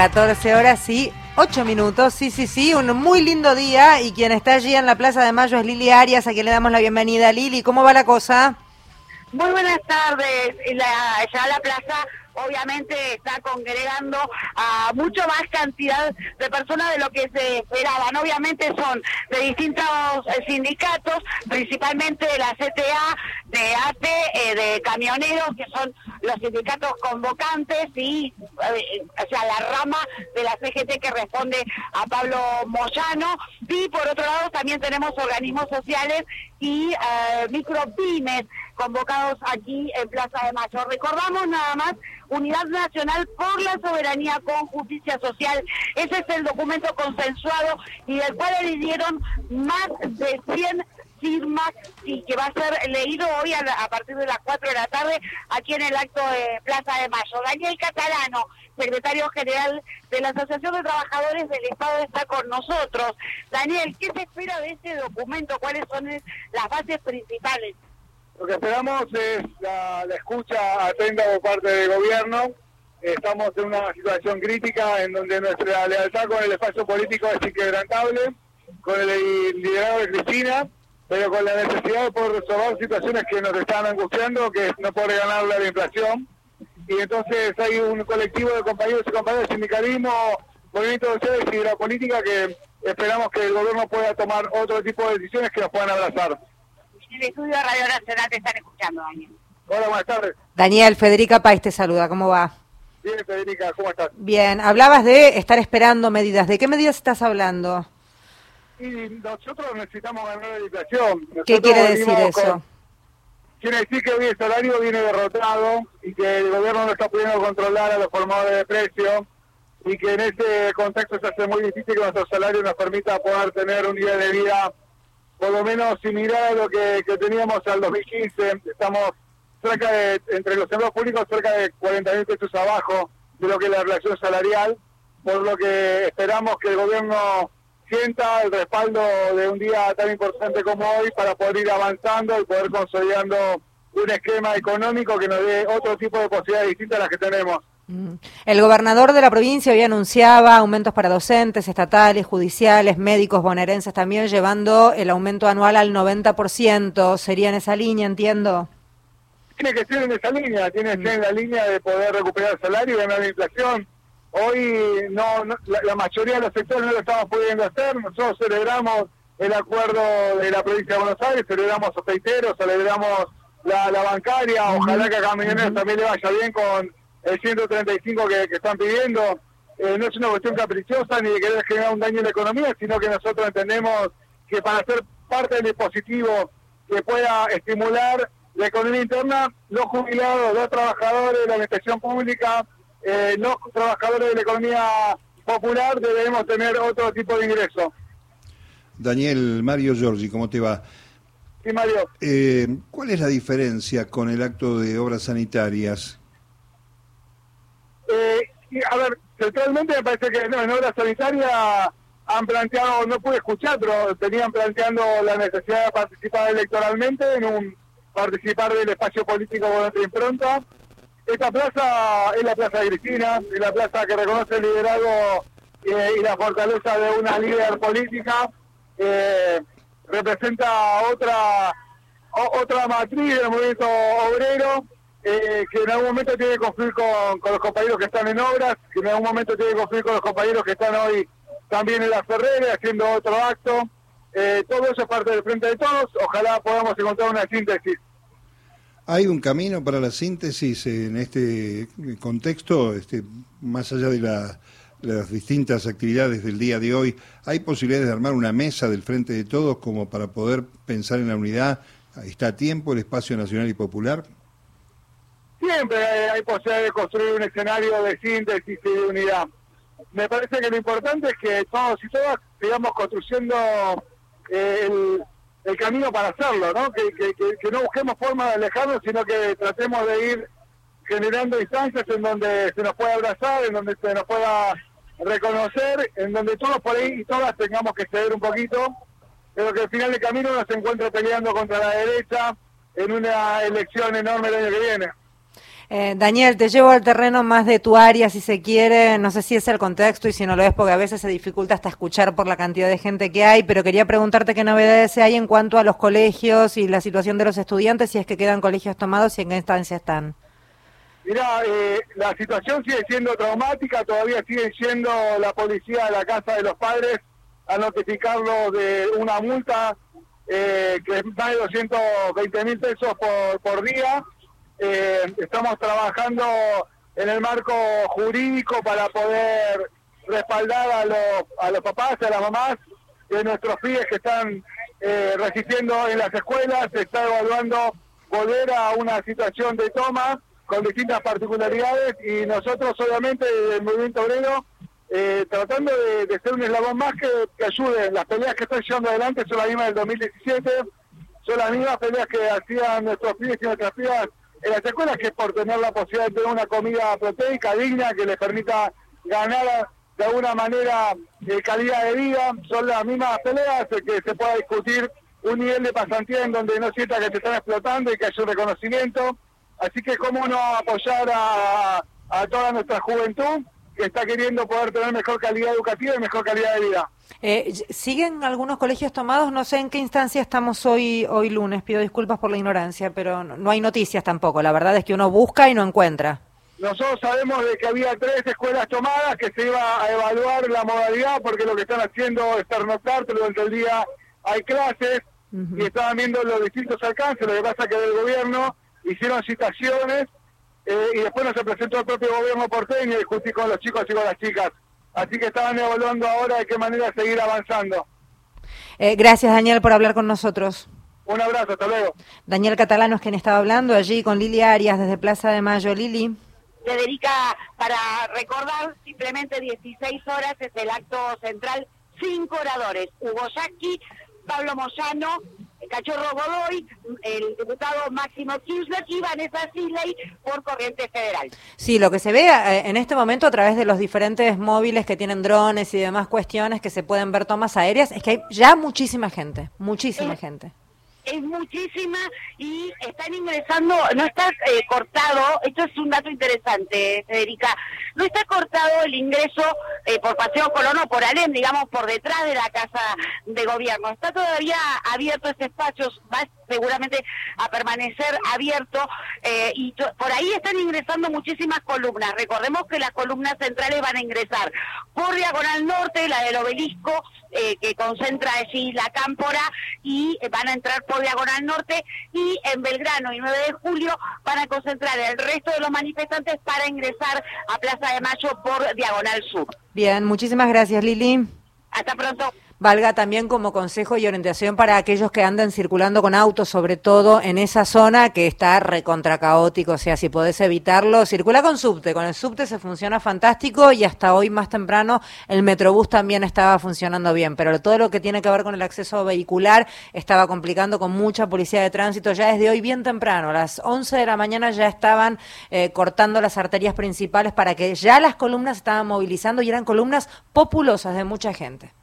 14 horas y 8 minutos, sí, sí, sí, un muy lindo día y quien está allí en la Plaza de Mayo es Lili Arias, a quien le damos la bienvenida. Lili, ¿cómo va la cosa? Muy buenas tardes, la, ya la plaza obviamente está congregando a mucho más cantidad de personas de lo que se esperaban. Obviamente son de distintos eh, sindicatos, principalmente de la CTA, de ATE, eh, de camioneros, que son los sindicatos convocantes, y eh, o sea, la rama de la CGT que responde a Pablo Moyano. Y por otro lado también tenemos organismos sociales y micropymes convocados aquí en Plaza de Mayo. Recordamos nada más Unidad Nacional por la Soberanía con Justicia Social. Ese es el documento consensuado y del cual dieron más de 100 firmas y que va a ser leído hoy a, partir de las 4 de la tarde aquí en el acto de Plaza de Mayo. Daniel Catalano, secretario general de la Asociación de Trabajadores del Estado, está con nosotros. Daniel, ¿qué se espera de este documento? ¿Cuáles son las bases principales? Lo que esperamos es la, escucha atenta por parte del gobierno. Estamos en una situación crítica en donde nuestra lealtad con el espacio político es inquebrantable, con el liderazgo de Cristina, pero con la necesidad de poder resolver situaciones que nos están angustiando, que no poder ganar la inflación. Y entonces hay un colectivo de compañeros y compañeras de sindicalismo, movimiento sociales y de la política que esperamos que el gobierno pueda tomar otro tipo de decisiones que nos puedan abrazar en el estudio de Radio Nacional te están escuchando, Daniel. Hola, buenas tardes. Daniel, Federica País te saluda, ¿cómo va? Bien, Federica, ¿cómo estás? Bien, hablabas de estar esperando medidas. ¿De qué medidas estás hablando? Y nosotros necesitamos ganar la inflación. ¿Qué quiere decir eso? Quiere decir que hoy el salario viene derrotado y que el gobierno no está pudiendo controlar a los formadores de precios y que en este contexto se hace muy difícil que nuestro salario nos permita poder tener un día de vida por lo menos similar a lo que, teníamos al 2015. Estamos cerca de, entre los empleados públicos, cerca de 40 mil pesos abajo de lo que es la relación salarial, por lo que esperamos que el gobierno sienta el respaldo de un día tan importante como hoy para poder ir avanzando y poder consolidando un esquema económico que nos dé otro tipo de posibilidades distintas a las que tenemos. Mm. El gobernador de la provincia hoy anunciaba aumentos para docentes, estatales, judiciales, médicos, bonaerenses también, llevando el aumento anual al 90%. ¿Sería en esa línea, entiendo? Tiene que ser en esa línea, tiene que ser en la línea de poder recuperar el salario y ganar la inflación. Hoy no, la, mayoría de los sectores no lo estamos pudiendo hacer. Nosotros celebramos el acuerdo de la provincia de Buenos Aires, celebramos a aceiteros, celebramos la, bancaria. Ojalá que a Camioneros también le vaya bien con el 135 que, que están pidiendo. Eh, no es una cuestión caprichosa ni de querer generar un daño en la economía, sino que nosotros entendemos que para ser parte del dispositivo que pueda estimular la economía interna, los jubilados, los trabajadores de la administración pública, eh, los trabajadores de la economía popular debemos tener otro tipo de ingreso. Daniel, Mario Giorgi, ¿cómo te va? Sí, Mario. Eh, ¿Cuál es la diferencia con el acto de obras sanitarias? A ver, centralmente me parece que no, en obra sanitaria han planteado, no pude escuchar, pero tenían planteando la necesidad de participar electoralmente, en un participar del espacio político con nuestra impronta. Esta plaza es la plaza de Cristina, es la plaza que reconoce el liderazgo eh, y la fortaleza de una líder política. Eh, representa otra otra matriz del movimiento obrero eh, que en algún momento tiene que confluir con, los compañeros que están en obras, que en algún momento tiene que confluir con los compañeros que están hoy también en la Ferrera haciendo otro acto. Eh, todo eso es parte del frente de todos. Ojalá podamos encontrar una síntesis. ¿Hay un camino para la síntesis en este contexto, este, más allá de las distintas actividades del día de hoy? ¿Hay posibilidades de armar una mesa del frente de todos como para poder pensar en la unidad? ¿Está a tiempo el espacio nacional y popular? Siempre hay, posibilidad de construir un escenario de síntesis y de unidad. Me parece que lo importante es que todos y todas sigamos construyendo eh, el, camino para hacerlo, ¿no? Que, no busquemos formas de alejarnos, sino que tratemos de ir generando instancias en donde se nos pueda abrazar, en donde se nos pueda reconocer, en donde todos por ahí y todas tengamos que ceder un poquito, pero que al final del camino no se encuentre peleando contra la derecha en una elección enorme el año que viene. Eh, Daniel, te llevo al terreno más de tu área, si se quiere. No sé si es el contexto y si no lo es, porque a veces se dificulta hasta escuchar por la cantidad de gente que hay, pero quería preguntarte qué novedades hay en cuanto a los colegios y la situación de los estudiantes, si es que quedan colegios tomados y en qué instancia están. Mira, eh, la situación sigue siendo traumática, todavía sigue siendo la policía de la casa de los padres a notificarlos de una multa eh, que es más de 220 mil pesos por, por día. Eh, estamos trabajando en el marco jurídico para poder respaldar a los, a los papás, a las mamás de nuestros pibes que están eh, resistiendo en las escuelas. Se está evaluando volver a una situación de toma con distintas particularidades y nosotros obviamente del movimiento obrero eh, tratando de, ser un eslabón más que, que ayude. Las peleas que están llevando adelante son las mismas del 2017, son las mismas peleas que hacían nuestros pibes y nuestras pibas en las escuelas, que es por tener la posibilidad de tener una comida proteica digna que les permita ganar de alguna manera eh, calidad de vida. Son las mismas peleas que se pueda discutir un nivel de pasantía en donde no sienta que se están explotando y que haya un reconocimiento. Así que cómo no apoyar a toda nuestra juventud que está queriendo poder tener mejor calidad educativa y mejor calidad de vida. Eh, ¿Siguen algunos colegios tomados? No sé en qué instancia estamos hoy, hoy lunes. Pido disculpas por la ignorancia, pero no, hay noticias tampoco. La verdad es que uno busca y no encuentra. Nosotros sabemos de que había tres escuelas tomadas, que se iba a evaluar la modalidad, porque lo que están haciendo es pernoctar, durante el día hay clases, y estaban viendo los distintos alcances. Lo que pasa es que del gobierno hicieron citaciones eh, y después nos se presentó el propio gobierno porteño y discutí con los chicos y con las chicas. Así que estaban evaluando ahora de qué manera seguir avanzando. Eh, gracias, Daniel, por hablar con nosotros. Un abrazo, hasta luego. Daniel Catalano es quien estaba hablando allí con Lili Arias desde Plaza de Mayo. Lili. Federica, para recordar, simplemente 16 horas es el acto central, cinco oradores, Hugo Yaqui, Pablo Moyano, Cachorro Godoy, el diputado Máximo Kirchner y Vanessa Sisley por Corriente Federal. Sí, lo que se ve eh, en este momento a través de los diferentes móviles que tienen drones y demás cuestiones que se pueden ver tomas aéreas es que hay ya muchísima gente, muchísima gente es muchísima y están ingresando, no está eh, cortado, esto es un dato interesante, Federica, no está cortado el ingreso eh, por Paseo Colón o por Alem, digamos, por detrás de la Casa de Gobierno. Está todavía abierto este espacio, va seguramente a permanecer abierto eh, y por ahí están ingresando muchísimas columnas. Recordemos que las columnas centrales van a ingresar por Diagonal Norte, la del obelisco, que concentra allí la cámpora, y van a entrar por Diagonal Norte y en Belgrano y 9 de julio van a concentrar el resto de los manifestantes para ingresar a Plaza de Mayo por Diagonal Sur. Bien, muchísimas gracias Lili. Hasta pronto valga también como consejo y orientación para aquellos que andan circulando con autos, sobre todo en esa zona que está recontra caótico, o sea, si podés evitarlo, circula con subte, con el subte se funciona fantástico y hasta hoy más temprano el Metrobús también estaba funcionando bien, pero todo lo que tiene que ver con el acceso vehicular estaba complicando con mucha policía de tránsito. Ya desde hoy bien temprano, a las 11 de la mañana ya estaban eh, cortando las arterias principales para que ya las columnas estaban movilizando y eran columnas populosas de mucha gente.